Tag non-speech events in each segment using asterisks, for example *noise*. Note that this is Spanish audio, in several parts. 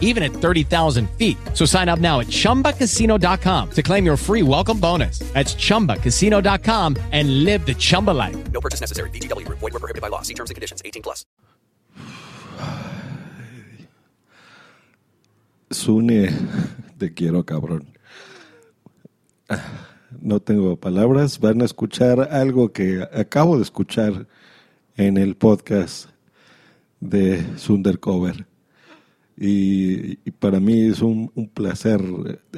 even at 30,000 feet. So sign up now at chumbacasino.com to claim your free welcome bonus. That's chumbacasino.com and live the Chumba life. No purchase necessary. VGW Group. Void were prohibited by law. See terms and conditions. 18 plus. Sune, te quiero, cabrón. No tengo palabras. Van a escuchar algo que acabo de escuchar en el podcast de Sundercover. Y, para mí es un, placer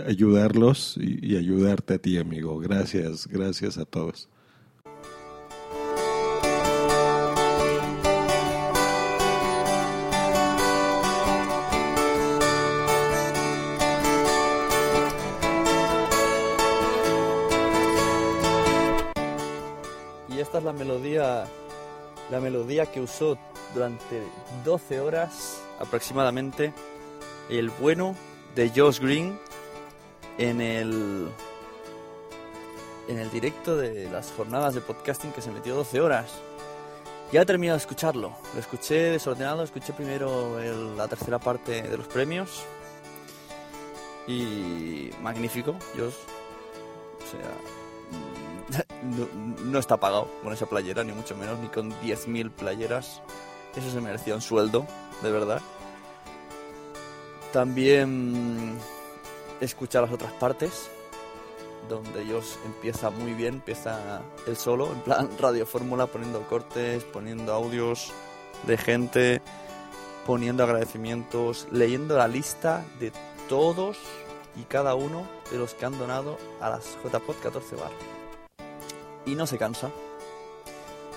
ayudarlos y, y ayudarte a ti, amigo. Gracias, gracias a todos. Y esta es la melodía, la melodía que usó durante 12 horas aproximadamente el bueno de Josh Green en el en el directo de las jornadas de podcasting que se metió 12 horas. Ya he terminado de escucharlo. Lo escuché desordenado, escuché primero la tercera parte de los premios. Y magnífico, Josh. O sea, no, está pagado con esa playera, ni mucho menos, ni con 10.000 playeras. Eso se merecía un sueldo, de verdad. También escuchar las otras partes, donde ellos empieza muy bien, empieza el solo, en plan *laughs* radio fórmula, poniendo cortes, poniendo audios de gente, poniendo agradecimientos, leyendo la lista de todos y cada uno de los que han donado a las JPod 14 Bar y no se cansa.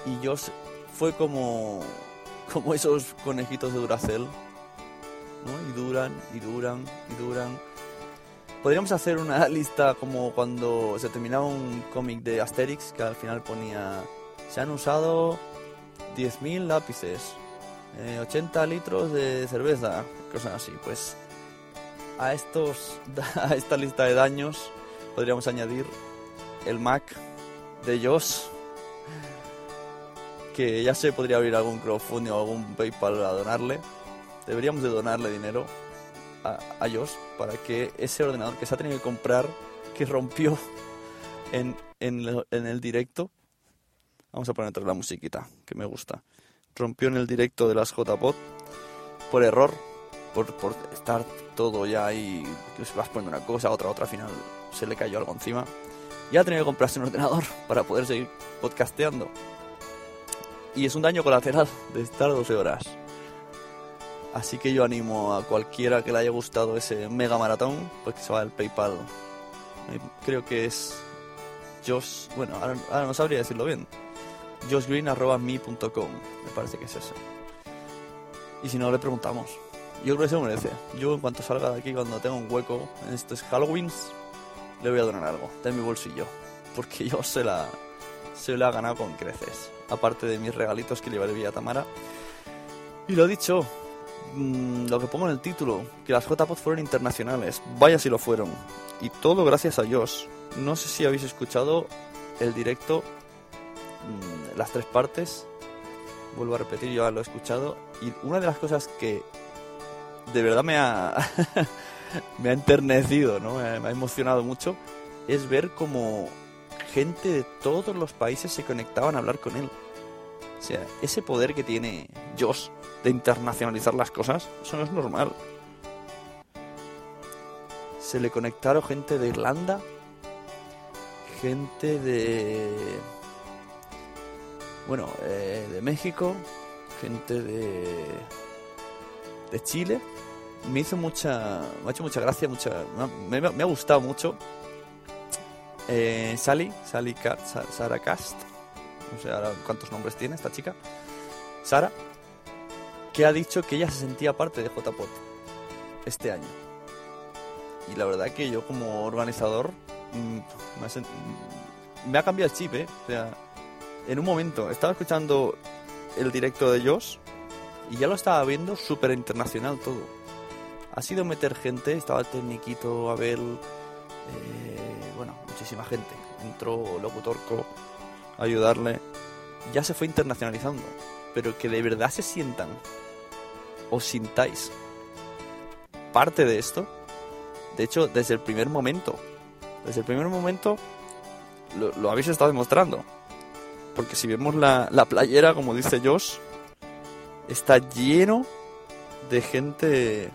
Y yo fue como, como esos conejitos de Duracell, ¿no? Y duran, y duran, y duran. Podríamos hacer una *laughs* lista como cuando se terminaba un cómic de Asterix que al final ponía se han usado 10.000 lápices, eh, 80 litros de cerveza, cosas así. Pues a estos *laughs* a esta lista de daños podríamos añadir el Mac de Josh que ya se podría abrir algún crowdfunding o algún PayPal a donarle. Deberíamos de donarle dinero a, a Josh para que ese ordenador que se ha tenido que comprar, que rompió *laughs* en, en, en el directo, vamos a poner otra la musiquita, que me gusta, rompió en el directo de las JPod por error, por, por estar todo ya ahí, que vas poniendo una cosa, otra, otra, al final se le cayó algo encima. Y ha tenido que comprarse un ordenador *laughs* para poder seguir podcasteando. Y es un daño colateral de estar 12 horas. Así que yo animo a cualquiera que le haya gustado ese mega maratón, pues que se va al PayPal. Creo que es Josh, bueno, ahora, no sabría decirlo bien. joshgreen.me.com, me parece que es eso. Y si no, le preguntamos. Yo creo que se merece. Yo en cuanto salga de aquí, cuando tenga un hueco en estos Halloweens, le voy a donar algo de mi bolsillo. Porque yo se la, se la ha ganado con creces. Aparte de mis regalitos que llevaré a Tamara. Y lo dicho, mm, lo que pongo en el título, que las JPod fueron internacionales. Vaya si lo fueron. Y todo gracias a Josh. No sé si habéis escuchado el directo, mm, las tres partes. Vuelvo a repetir, yo lo he escuchado. Y una de las cosas que de verdad me ha, *laughs* *laughs* me ha enternecido, ¿no? me, ha, emocionado mucho, es ver cómo gente de todos los países se conectaban a hablar con él. O sea, ese poder que tiene Josh de internacionalizar las cosas, eso no es normal. Se le conectaron gente de Irlanda, gente de... Bueno, eh, de México, gente de... de Chile. Me hizo mucha... me ha hecho mucha gracia, mucha... me, ha gustado mucho. Eh, Sally, Sally Sa- Sara Cast, no sé ahora cuántos nombres tiene esta chica. Sara, que ha dicho que ella se sentía parte de JPOT este año. Y la verdad que yo como organizador mm, me, ha me ha cambiado el chip, ¿eh? O sea, en un momento estaba escuchando el directo de Josh y ya lo estaba viendo súper internacional todo. Ha sido meter gente, estaba el Tecniquito, Abel, eh, bueno, muchísima gente. Entró Locutorco a ayudarle. Ya se fue internacionalizando. Pero que de verdad se sientan o sintáis parte de esto. De hecho, desde el primer momento. Desde el primer momento lo, lo habéis estado demostrando. Porque si vemos la, la playera, como dice Josh, está lleno de gente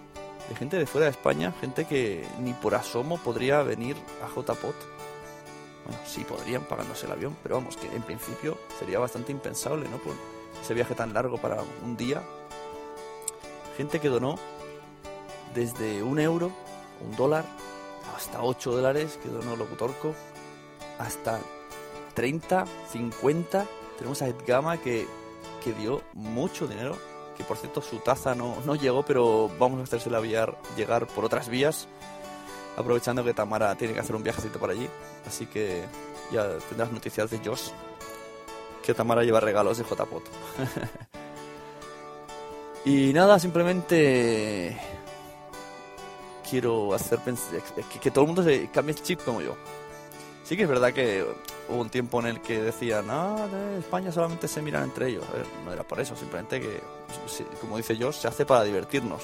de gente de fuera de España, gente que ni por asomo podría venir a JPOT. Bueno, sí podrían pagándose el avión, pero vamos, que en principio sería bastante impensable, ¿no? Por ese viaje tan largo para un día. Gente que donó desde un euro, un dólar, hasta 8 dólares, que donó Locutorco, hasta 30, 50. Tenemos a Edgama que, que dio mucho dinero que por cierto su taza no, no llegó, pero vamos a hacérsela llegar por otras vías, aprovechando que Tamara tiene que hacer un viajecito por allí. Así que ya tendrás noticias de Josh, que Tamara lleva regalos de JPOT. *laughs* y nada, simplemente quiero hacer que, que todo el mundo se cambie el chip como yo. Sí que es verdad que hubo un tiempo en el que decían, ah, de España solamente se miran entre ellos. A ver, no era por eso, simplemente que, como dice Josh, se hace para divertirnos.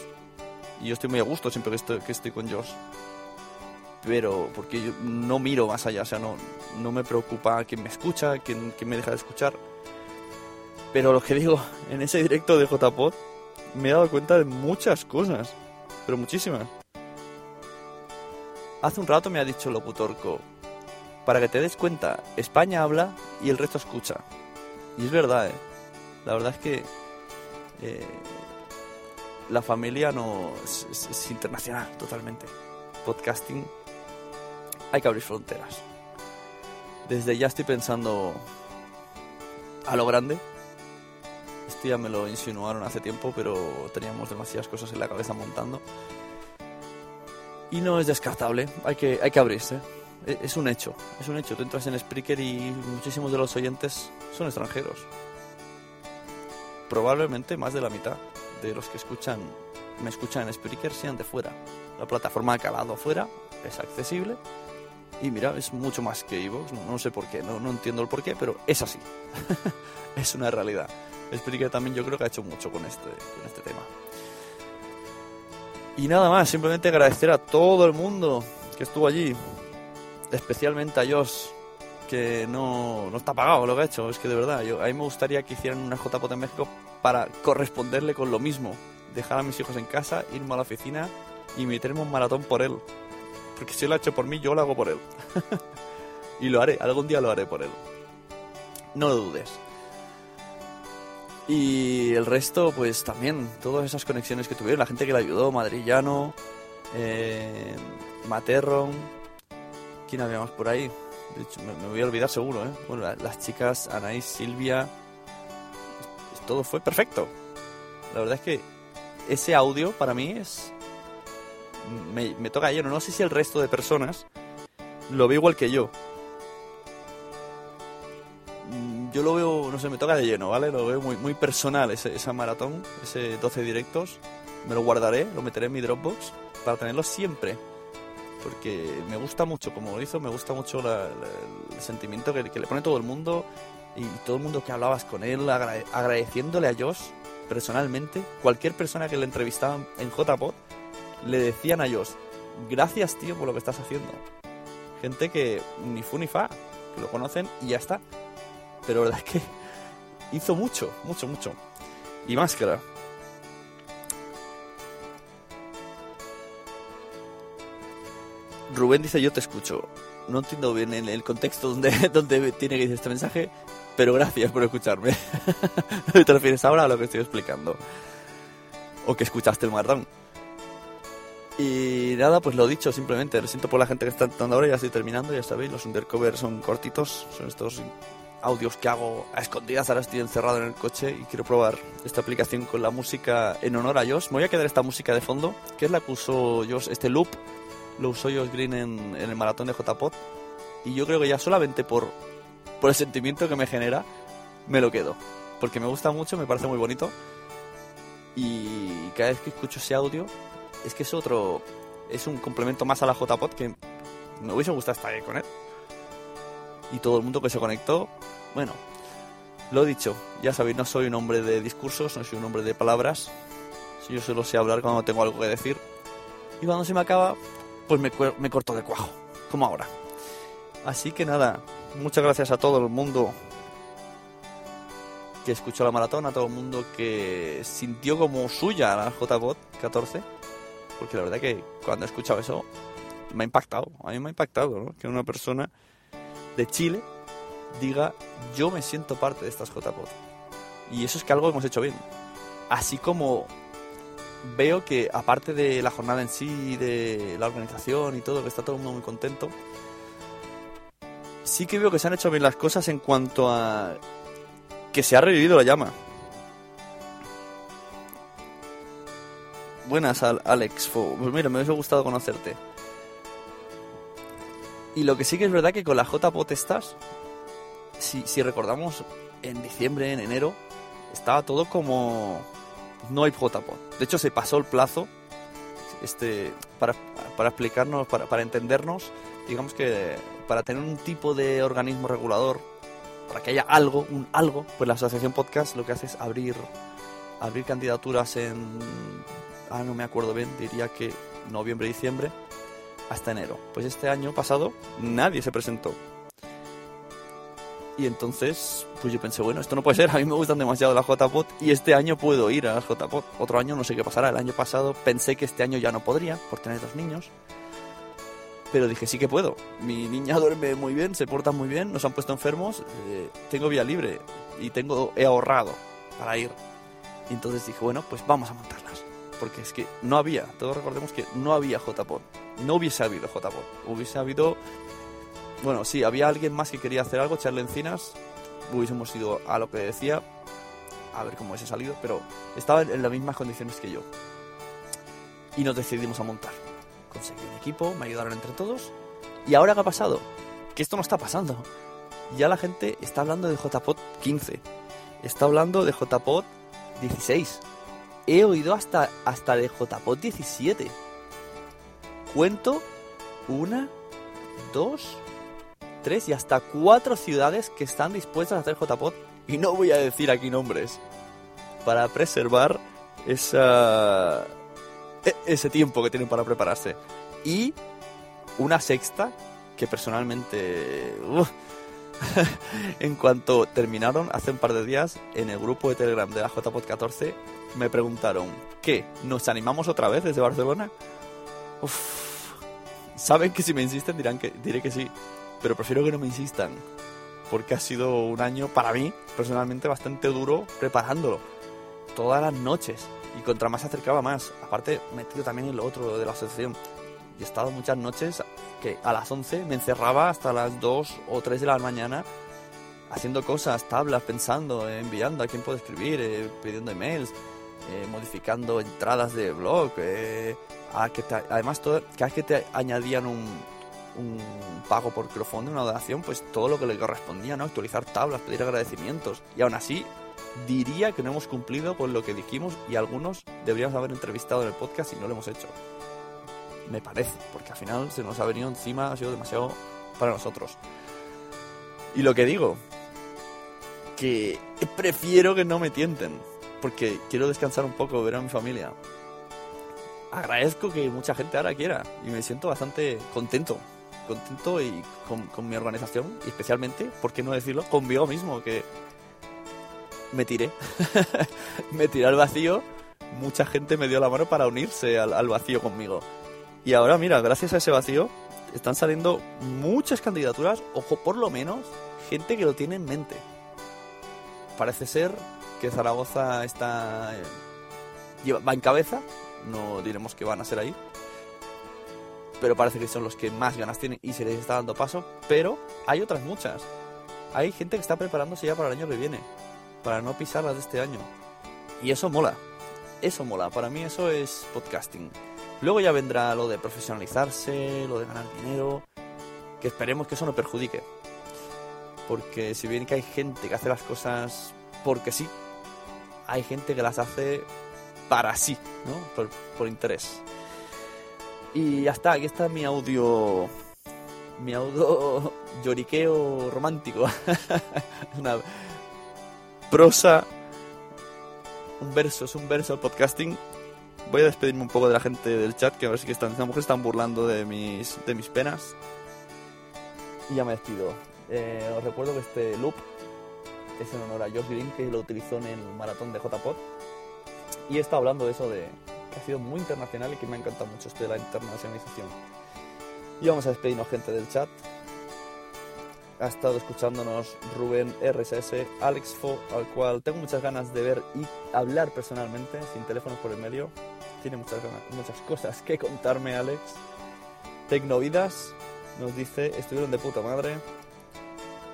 Y yo estoy muy a gusto siempre que estoy, con Josh. Pero porque yo no miro más allá, o sea, no, no me preocupa quién me escucha, quién, quién me deja de escuchar. Pero lo que digo, *laughs* en ese directo de JPod me he dado cuenta de muchas cosas, pero muchísimas. Hace un rato me ha dicho Locutorco, para que te des cuenta, España habla y el resto escucha. Y es verdad, ¿eh? La verdad es que eh, la familia no es, internacional totalmente. Podcasting hay que abrir fronteras. Desde ya estoy pensando a lo grande. Esto ya me lo insinuaron hace tiempo, pero teníamos demasiadas cosas en la cabeza montando. Y no es descartable, hay que, hay que abrirse. E- Es un hecho, es un hecho. Tú entras en Spreaker y muchísimos de los oyentes son extranjeros. Probablemente más de la mitad de los que escuchan, me escuchan en Spreaker sean de fuera. La plataforma ha calado fuera, es accesible. Y mira, es mucho más que Evox, no, no sé por qué, no, no entiendo el por qué, pero es así. *laughs* es una realidad. Spreaker también yo creo que ha hecho mucho con este, con este tema. Y nada más, simplemente agradecer a todo el mundo que estuvo allí, especialmente a Josh, que no, no está pagado lo que ha hecho. Es que de verdad, yo, a mí me gustaría que hicieran una JPOT en México para corresponderle con lo mismo. Dejar a mis hijos en casa, irme a la oficina y meterme un maratón por él. Porque si él lo ha hecho por mí, yo lo hago por él. *laughs* y lo haré, algún día lo haré por él. No lo dudes. Y el resto, pues también, todas esas conexiones que tuvieron, la gente que le ayudó, Madrillano, eh, Materron, ¿quién había más por ahí? De hecho, me, voy a olvidar seguro, ¿eh? Bueno, la- las chicas, Anaís, Silvia, todo fue perfecto. La verdad es que ese audio para mí es... Me, me toca lleno, no sé si el resto de personas lo ve igual que yo. Mm, Yo lo veo, no sé, me toca de lleno, ¿vale? Lo veo muy, muy personal ese, esa maratón, ese 12 directos. Me lo guardaré, lo meteré en mi Dropbox para tenerlo siempre. Porque me gusta mucho como lo hizo, me gusta mucho la- el sentimiento que, le pone todo el mundo y todo el mundo que hablabas con él, agrade- agradeciéndole a Josh personalmente. Cualquier persona que le entrevistaba en JPod le decían a Josh, gracias tío por lo que estás haciendo. Gente que ni fu ni fa, que lo conocen y ya está. Pero la verdad es que hizo mucho, mucho, mucho. Y máscara. Rubén dice yo te escucho. No entiendo bien en el contexto donde, *laughs* donde tiene que decir este mensaje, pero gracias por escucharme. *laughs* ¿Te refieres ahora a lo que estoy explicando? O que escuchaste el maratón. Y nada, pues lo dicho, simplemente lo siento por la gente que está entrando ahora, ya estoy terminando, ya sabéis, los undercover son cortitos, son estos audios que hago a escondidas, ahora estoy encerrado en el coche y quiero probar esta aplicación con la música en honor a Josh. Me voy a quedar esta música de fondo, que es la que usó Josh, este loop, lo usó Josh Green en, el maratón de JPod, y yo creo que ya solamente por, por el sentimiento que me genera, me lo quedo. porque me gusta mucho, me parece muy bonito. Y cada vez que escucho ese audio, es que es otro, es un complemento más a la JPod que me hubiese gustado estar ahí con él. Y todo el mundo que se conectó, bueno, lo dicho, ya sabéis, no soy un hombre de discursos, no soy un hombre de palabras. Yo solo sé hablar cuando tengo algo que decir. Y cuando se me acaba, pues me, me corto de cuajo, como ahora. Así que nada, muchas gracias a todo el mundo que escuchó la maratón, a todo el mundo que sintió como suya la JBot 14. Porque la verdad que cuando he escuchado eso, me ha impactado. A mí me ha impactado, ¿no? Que una persona de Chile diga, yo me siento parte de estas JPod. Y eso es que algo hemos hecho bien. Así como veo que aparte de la jornada en sí, de la organización y todo, que está todo el mundo muy contento, sí que veo que se han hecho bien las cosas en cuanto a que se ha revivido la llama. Buenas, Al- Alex. Pues mira, me hubiese gustado conocerte. Y lo que sí que es verdad que con la JPOT estás, si, si recordamos, en diciembre, en enero, estaba todo como... No hay JPOT. De hecho, se pasó el plazo este, para, para explicarnos, para, para entendernos, digamos que para tener un tipo de organismo regulador, para que haya algo, un algo, pues la Asociación Podcast lo que hace es abrir, abrir candidaturas en... Ah, no me acuerdo bien, diría que noviembre, diciembre, hasta enero. Pues este año pasado nadie se presentó. Y entonces, pues yo pensé, bueno, esto no puede *laughs* ser, a mí me gustan demasiado las JPOT y este año puedo ir a las JPOT. Otro año no sé qué pasará, el año pasado pensé que este año ya no podría por tener dos niños. Pero dije, sí que puedo. Mi niña *laughs* duerme muy bien, se porta muy bien, nos han puesto enfermos, eh, tengo vía libre y tengo he ahorrado para ir. Y entonces dije, bueno, pues vamos a montarlas. Porque es que no había, todos recordemos que no había JPOT. No hubiese habido JPOT. Hubiese habido bueno, sí, había alguien más que quería hacer algo, echarle encinas. Hubiésemos ido a lo que decía, a ver cómo hubiese salido, pero estaba en las mismas condiciones que yo. Y nos decidimos a montar. Conseguí un equipo, me ayudaron entre todos. ¿Y ahora qué ha pasado? Que esto no está pasando. Ya la gente está hablando de JPOT 15. Está hablando de JPOT 16. He oído hasta, hasta de JPOT 17. Cuento una, dos, tres y hasta cuatro ciudades que están dispuestas a hacer JPOT y no voy a decir aquí nombres para preservar esa e- ese tiempo que tienen para prepararse y una sexta que personalmente *laughs* en cuanto terminaron hace un par de días en el grupo de Telegram de la JPOT 14 me preguntaron ¿qué? ¿nos animamos otra vez desde Barcelona? Uf, saben que si me insisten dirán que diré que sí pero prefiero que no me insistan porque ha sido un año para mí personalmente bastante duro preparándolo todas las noches y contra más se acercaba más. Aparte metido también en lo otro de la asociación. Y he estado muchas noches que a las 11 me encerraba hasta las 2 o 3 de la mañana haciendo cosas, tablas, pensando, eh, enviando a quién puedo escribir, eh, pidiendo emails, eh, modificando entradas de blog, eh, que además cada vez que te añadían un, un pago por crowdfunding, una donación, pues todo lo que le correspondía, ¿no? Actualizar tablas, pedir agradecimientos. Y aún así, diría que no hemos cumplido con lo que dijimos y algunos deberíamos haber entrevistado en el podcast y no lo hemos hecho. Me parece, porque al final se nos ha venido encima, ha sido demasiado para nosotros. Y lo que digo, que prefiero que no me tienten, porque quiero descansar un poco, ver a mi familia. Agradezco que mucha gente ahora quiera y me siento bastante contento, contento y con, con mi organización y especialmente, ¿por qué no decirlo?, conmigo mismo, que me tiré, *laughs* me tiré al vacío, mucha gente me dio la mano para unirse al, vacío conmigo. Y ahora, mira, gracias a ese vacío, están saliendo muchas candidaturas, ojo, por lo menos, gente que lo tiene en mente. Parece ser que Zaragoza está eh, va en cabeza, no diremos que van a ser ahí, pero parece que son los que más ganas tienen y se les está dando paso, pero hay otras muchas. Hay gente que está preparándose ya para el año que viene, para no pisar las de este año. Y eso mola, eso mola, para mí eso es podcasting. Luego ya vendrá lo de profesionalizarse, lo de ganar dinero, que esperemos que eso no perjudique. Porque si bien que hay gente que hace las cosas porque sí. Hay gente que las hace para sí, ¿no? Por, por interés. Y ya está, aquí está mi audio. Mi audio *laughs* lloriqueo romántico. *laughs* Una prosa. Un verso, es un verso al podcasting. Voy a despedirme un poco de la gente del chat, que a ver si están, están burlando de mis, de mis penas. Y ya me despido. Eh, os recuerdo que este loop es en honor a Josh Green, que lo utilizó en el maratón de JPod. Y he estado hablando de eso de que ha sido muy internacional y que me ha encantado mucho esto de la internacionalización. Y vamos a despedirnos gente del chat. Ha estado escuchándonos Rubén RSS, Alex Fo, al cual tengo muchas ganas de ver y hablar personalmente, sin teléfonos por el medio. Tiene muchas ganas, muchas cosas que contarme, Alex. Tecnovidas nos dice, estuvieron de puta madre.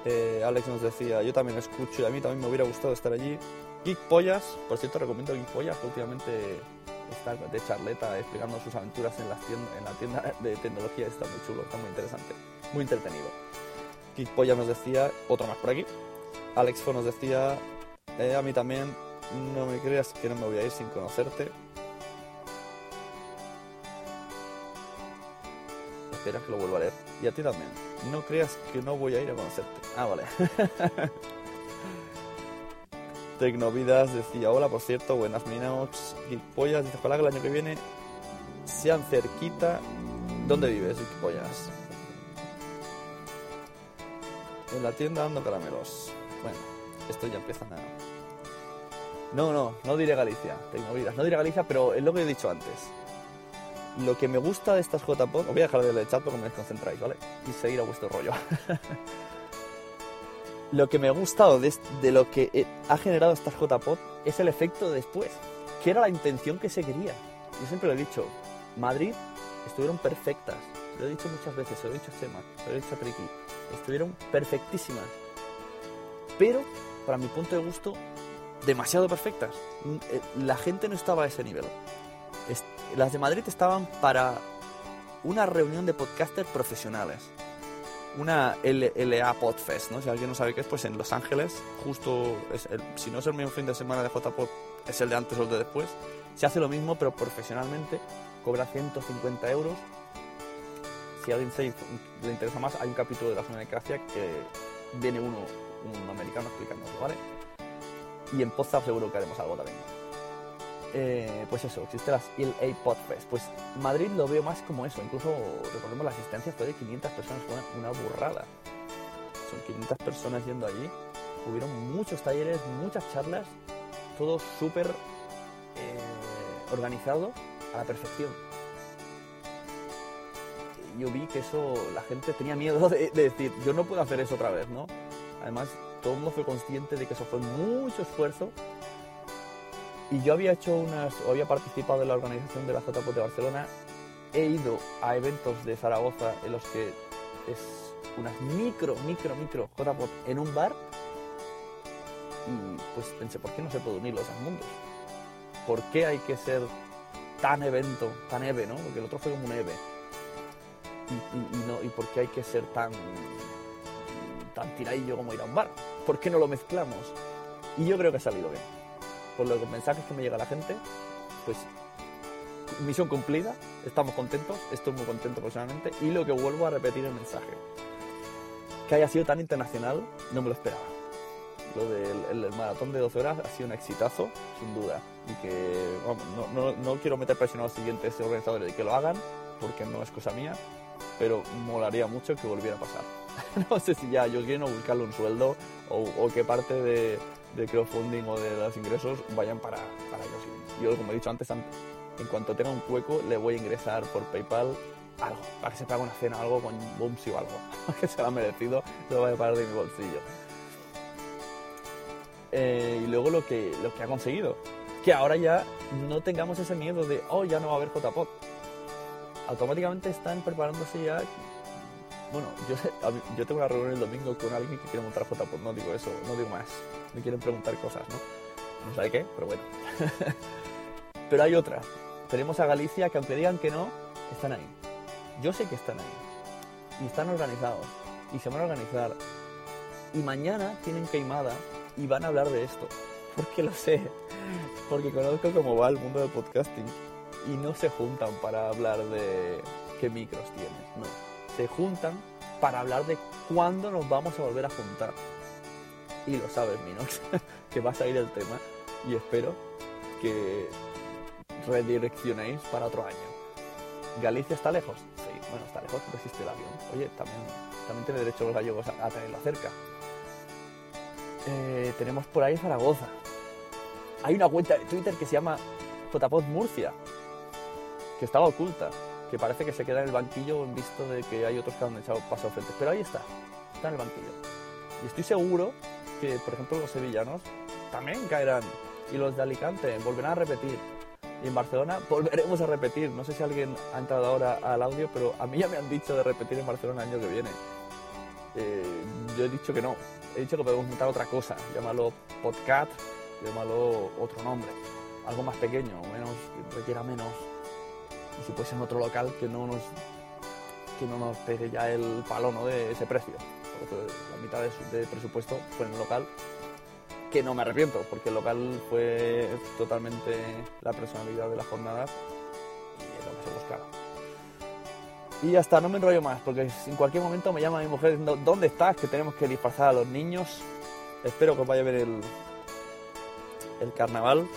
Eh, Alex nos decía, yo también escucho y a mí también me hubiera gustado estar allí. Geek Pollas, por cierto recomiendo Geek Pollas, últimamente está de charleta explicando sus aventuras en, las tiendas, en la tienda de tecnología, está muy chulo, está muy interesante, muy entretenido. Pollas nos decía, otro más por aquí. Alex Fo nos decía, eh, a mí también, no me creas que no me voy a ir sin conocerte. Espera que lo vuelva a leer. Y a ti también. No creas que no voy a ir a conocerte. Ah, vale. *laughs* Tecnovidas decía, hola, por cierto, buenas Minox. Geekpollas dice, ojalá que el año que viene sean cerquita. ¿Dónde vives, Geekpollas? En la tienda dando caramelos. Bueno, esto ya empieza a... No, no, no diré Galicia, Tecnovidas. No diré Galicia, pero es lo que he dicho antes. Lo que me gusta de estas JPod, os voy a dejar de leer el chat porque me desconcentráis, ¿vale? Y seguir a vuestro rollo. *laughs* lo que me ha gustado de, lo que eh, ha generado estas JPod es el efecto de después, que era la intención que se quería. Yo siempre lo he dicho, Madrid estuvieron perfectas. Lo he dicho muchas veces, lo he dicho a Chema, se lo he dicho a Triki. Estuvieron perfectísimas. Pero, para mi punto de gusto, demasiado perfectas. Eh, La gente no estaba a ese nivel. Las de Madrid estaban para una reunión de podcasters profesionales. Una L- LA Podfest, ¿no? Si alguien no sabe qué es, pues en Los Ángeles, justo, es el- si no es el mismo fin de semana de JPod, es el de antes o el de después. Se hace lo mismo, pero profesionalmente, cobra 150 euros. Si a alguien le interesa más, hay un capítulo de la Zona de Gracia que viene uno, un americano explicándolo, ¿vale? Y en Podzap seguro que haremos algo también. Eh, pues eso, existe las LA Podfest. Pues Madrid lo veo más como eso. Incluso, recordemos, la asistencia fue de 500 personas, fue una burrada. Son 500 personas yendo allí. Hubieron muchos talleres, muchas charlas, todo súper eh, organizado a la perfección. Yo vi que eso, la gente tenía miedo de, de decir, yo no puedo hacer eso otra vez, ¿no? Además, todo el mundo fue consciente de que eso fue mucho esfuerzo y yo había hecho unas, o había participado en la organización de la JPOT de Barcelona. He ido a eventos de Zaragoza en los que es unas micro, micro, micro JPOT en un bar. Y pues pensé, ¿por qué no se puede unir los dos mundos? ¿Por qué hay que ser tan evento, tan EVE, ¿no? Porque el otro fue como un EVE. Y, y- y no, ¿Y por qué hay que ser tan, tan tiradillo como ir a un bar? ¿Por qué no lo mezclamos? Y yo creo que ha salido bien por los mensajes que me llega la gente, pues misión cumplida, estamos contentos, estoy muy contento personalmente y lo que vuelvo a repetir el mensaje, que haya sido tan internacional, no me lo esperaba. Lo del el- el maratón de 12 horas ha sido un exitazo, sin duda, y que vamos, no, no- no quiero meter presión a los siguientes organizadores de que lo hagan, porque no es cosa mía, pero molaría mucho que volviera a pasar. *laughs* no sé si ya ellos quieren o buscarle un sueldo o, o que parte de, de crowdfunding o de los ingresos vayan para, para. Y Yo, como he dicho antes, an- en cuanto tenga un hueco, le voy a ingresar por PayPal algo, para que se pague una cena, algo con Bumsy o algo, *laughs* que se lo ha merecido, lo voy a pagar de mi bolsillo. Eh, y luego lo que, lo que ha conseguido, que ahora ya no tengamos ese miedo de, oh, ya no va a haber JPOD. Automáticamente están preparándose ya bueno, yo, sé- yo tengo una reunión el domingo con alguien que quiere montar JPOD, no digo eso, no digo más. Me quieren preguntar cosas, ¿no? No sabe qué, pero bueno. *laughs* pero hay otra. Tenemos a Galicia que aunque digan que no, están ahí. Yo sé que están ahí. Y están organizados. Y se van a organizar. Y mañana tienen queimada y van a hablar de esto. Porque lo sé, *laughs* porque conozco cómo va el mundo del podcasting y no se juntan para hablar de qué micros tienen, no. Se juntan para hablar de cuándo nos vamos a volver a juntar. Y lo sabes, Minox, *laughs* que va a salir el tema y espero que redireccionéis para otro año. ¿Galicia está lejos? Sí, bueno, está lejos porque existe el avión. Oye, también, también tiene derecho los gallegos a, a tenerlo cerca. Eh, tenemos por ahí Zaragoza. Hay una cuenta de Twitter que se llama JPod Murcia, que estaba oculta, que parece que se queda en el banquillo en visto de que hay otros que han echado paso frente. Pero ahí está, está en el banquillo. Y estoy seguro que, por ejemplo, los sevillanos también caerán. Y los de Alicante volverán a repetir. Y en Barcelona volveremos a repetir. No sé si alguien ha entrado ahora al audio, pero a mí ya me han dicho de repetir en Barcelona el año que viene. Eh, yo he dicho que no. He dicho que podemos montar otra cosa. Llámalo podcast, llámalo otro nombre. Algo más pequeño, menos, requiera menos. Y si puede ser en otro local que no nos que no nos pegue ya el palo ¿no? de ese precio. La mitad de, su- de presupuesto fue en el local que no me arrepiento, porque el local fue totalmente la personalidad de las jornadas y es lo que se buscaba. Y ya está, no me enrollo más, porque en cualquier momento me llama mi mujer diciendo, ¿dónde estás? Que tenemos que disfrazar a los niños. Espero que os vaya a ver el, el carnaval.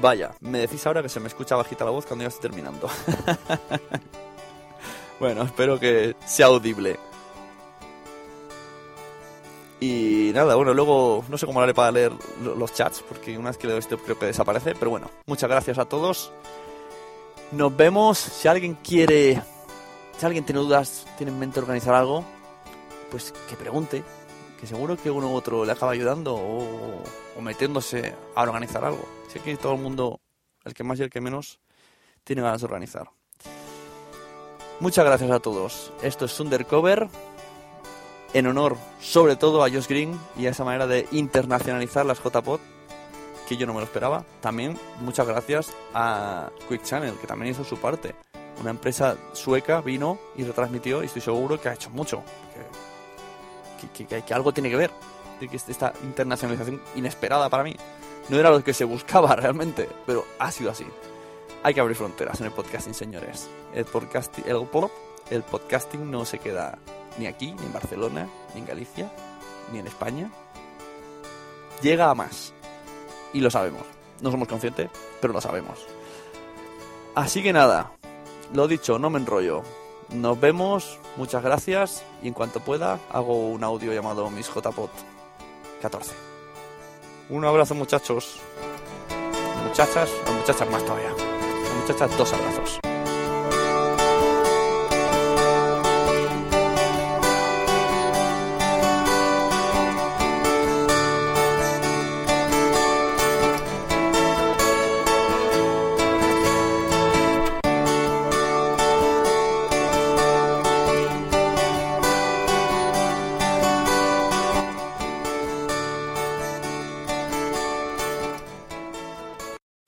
Vaya, me decís ahora que se me escucha bajita la voz cuando ya estoy terminando. *laughs* bueno, espero que sea audible. Y nada, bueno, luego no sé cómo lo haré para leer lo- los chats, porque una vez que leo esto creo que desaparece. Pero bueno, muchas gracias a todos. Nos vemos. Si alguien quiere, si alguien tiene dudas, tiene en mente organizar algo, pues que pregunte. Que seguro que uno u otro le acaba ayudando o, metiéndose a organizar algo. Sé que todo el mundo, el que más y el que menos, tiene ganas de organizar. Muchas gracias a todos. Esto es Undercover en honor sobre todo a Josh Green y a esa manera de internacionalizar las JPod, que yo no me lo esperaba. También muchas gracias a Quick Channel, que también hizo su parte. Una empresa sueca vino y retransmitió y estoy seguro que ha hecho mucho. Que- que- que algo tiene que ver. De que esta internacionalización inesperada para mí no era lo que se buscaba *laughs* realmente, pero ha sido así. Hay que abrir fronteras en el podcasting, señores. El podcasting, el, el podcasting no se queda ni aquí, ni en Barcelona, ni en Galicia, ni en España. Llega a más. Y lo sabemos. No somos conscientes, pero lo sabemos. Así que nada, lo dicho, no me enrollo. Nos vemos, muchas gracias. Y en cuanto pueda, hago un audio llamado Miss JPod 14. Un abrazo, muchachos. Muchachas, o muchachas más todavía. A muchachas, dos abrazos.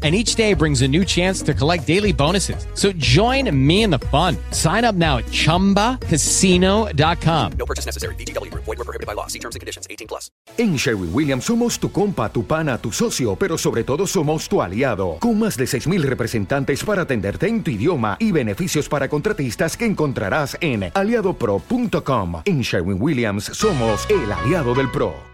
And each day brings a new chance to collect daily bonuses. So join me in the fun. Sign up now at chumbacasino.com. No purchase necessary. VGW Group. Void were prohibited by law. See terms and conditions. 18 plus. En Sherwin Williams somos tu compa, tu pana, tu socio, pero sobre todo somos tu aliado, con más de 6.000 representantes para atenderte en tu idioma y beneficios para contratistas que encontrarás en aliadopro.com. En Sherwin Williams somos el aliado del PRO.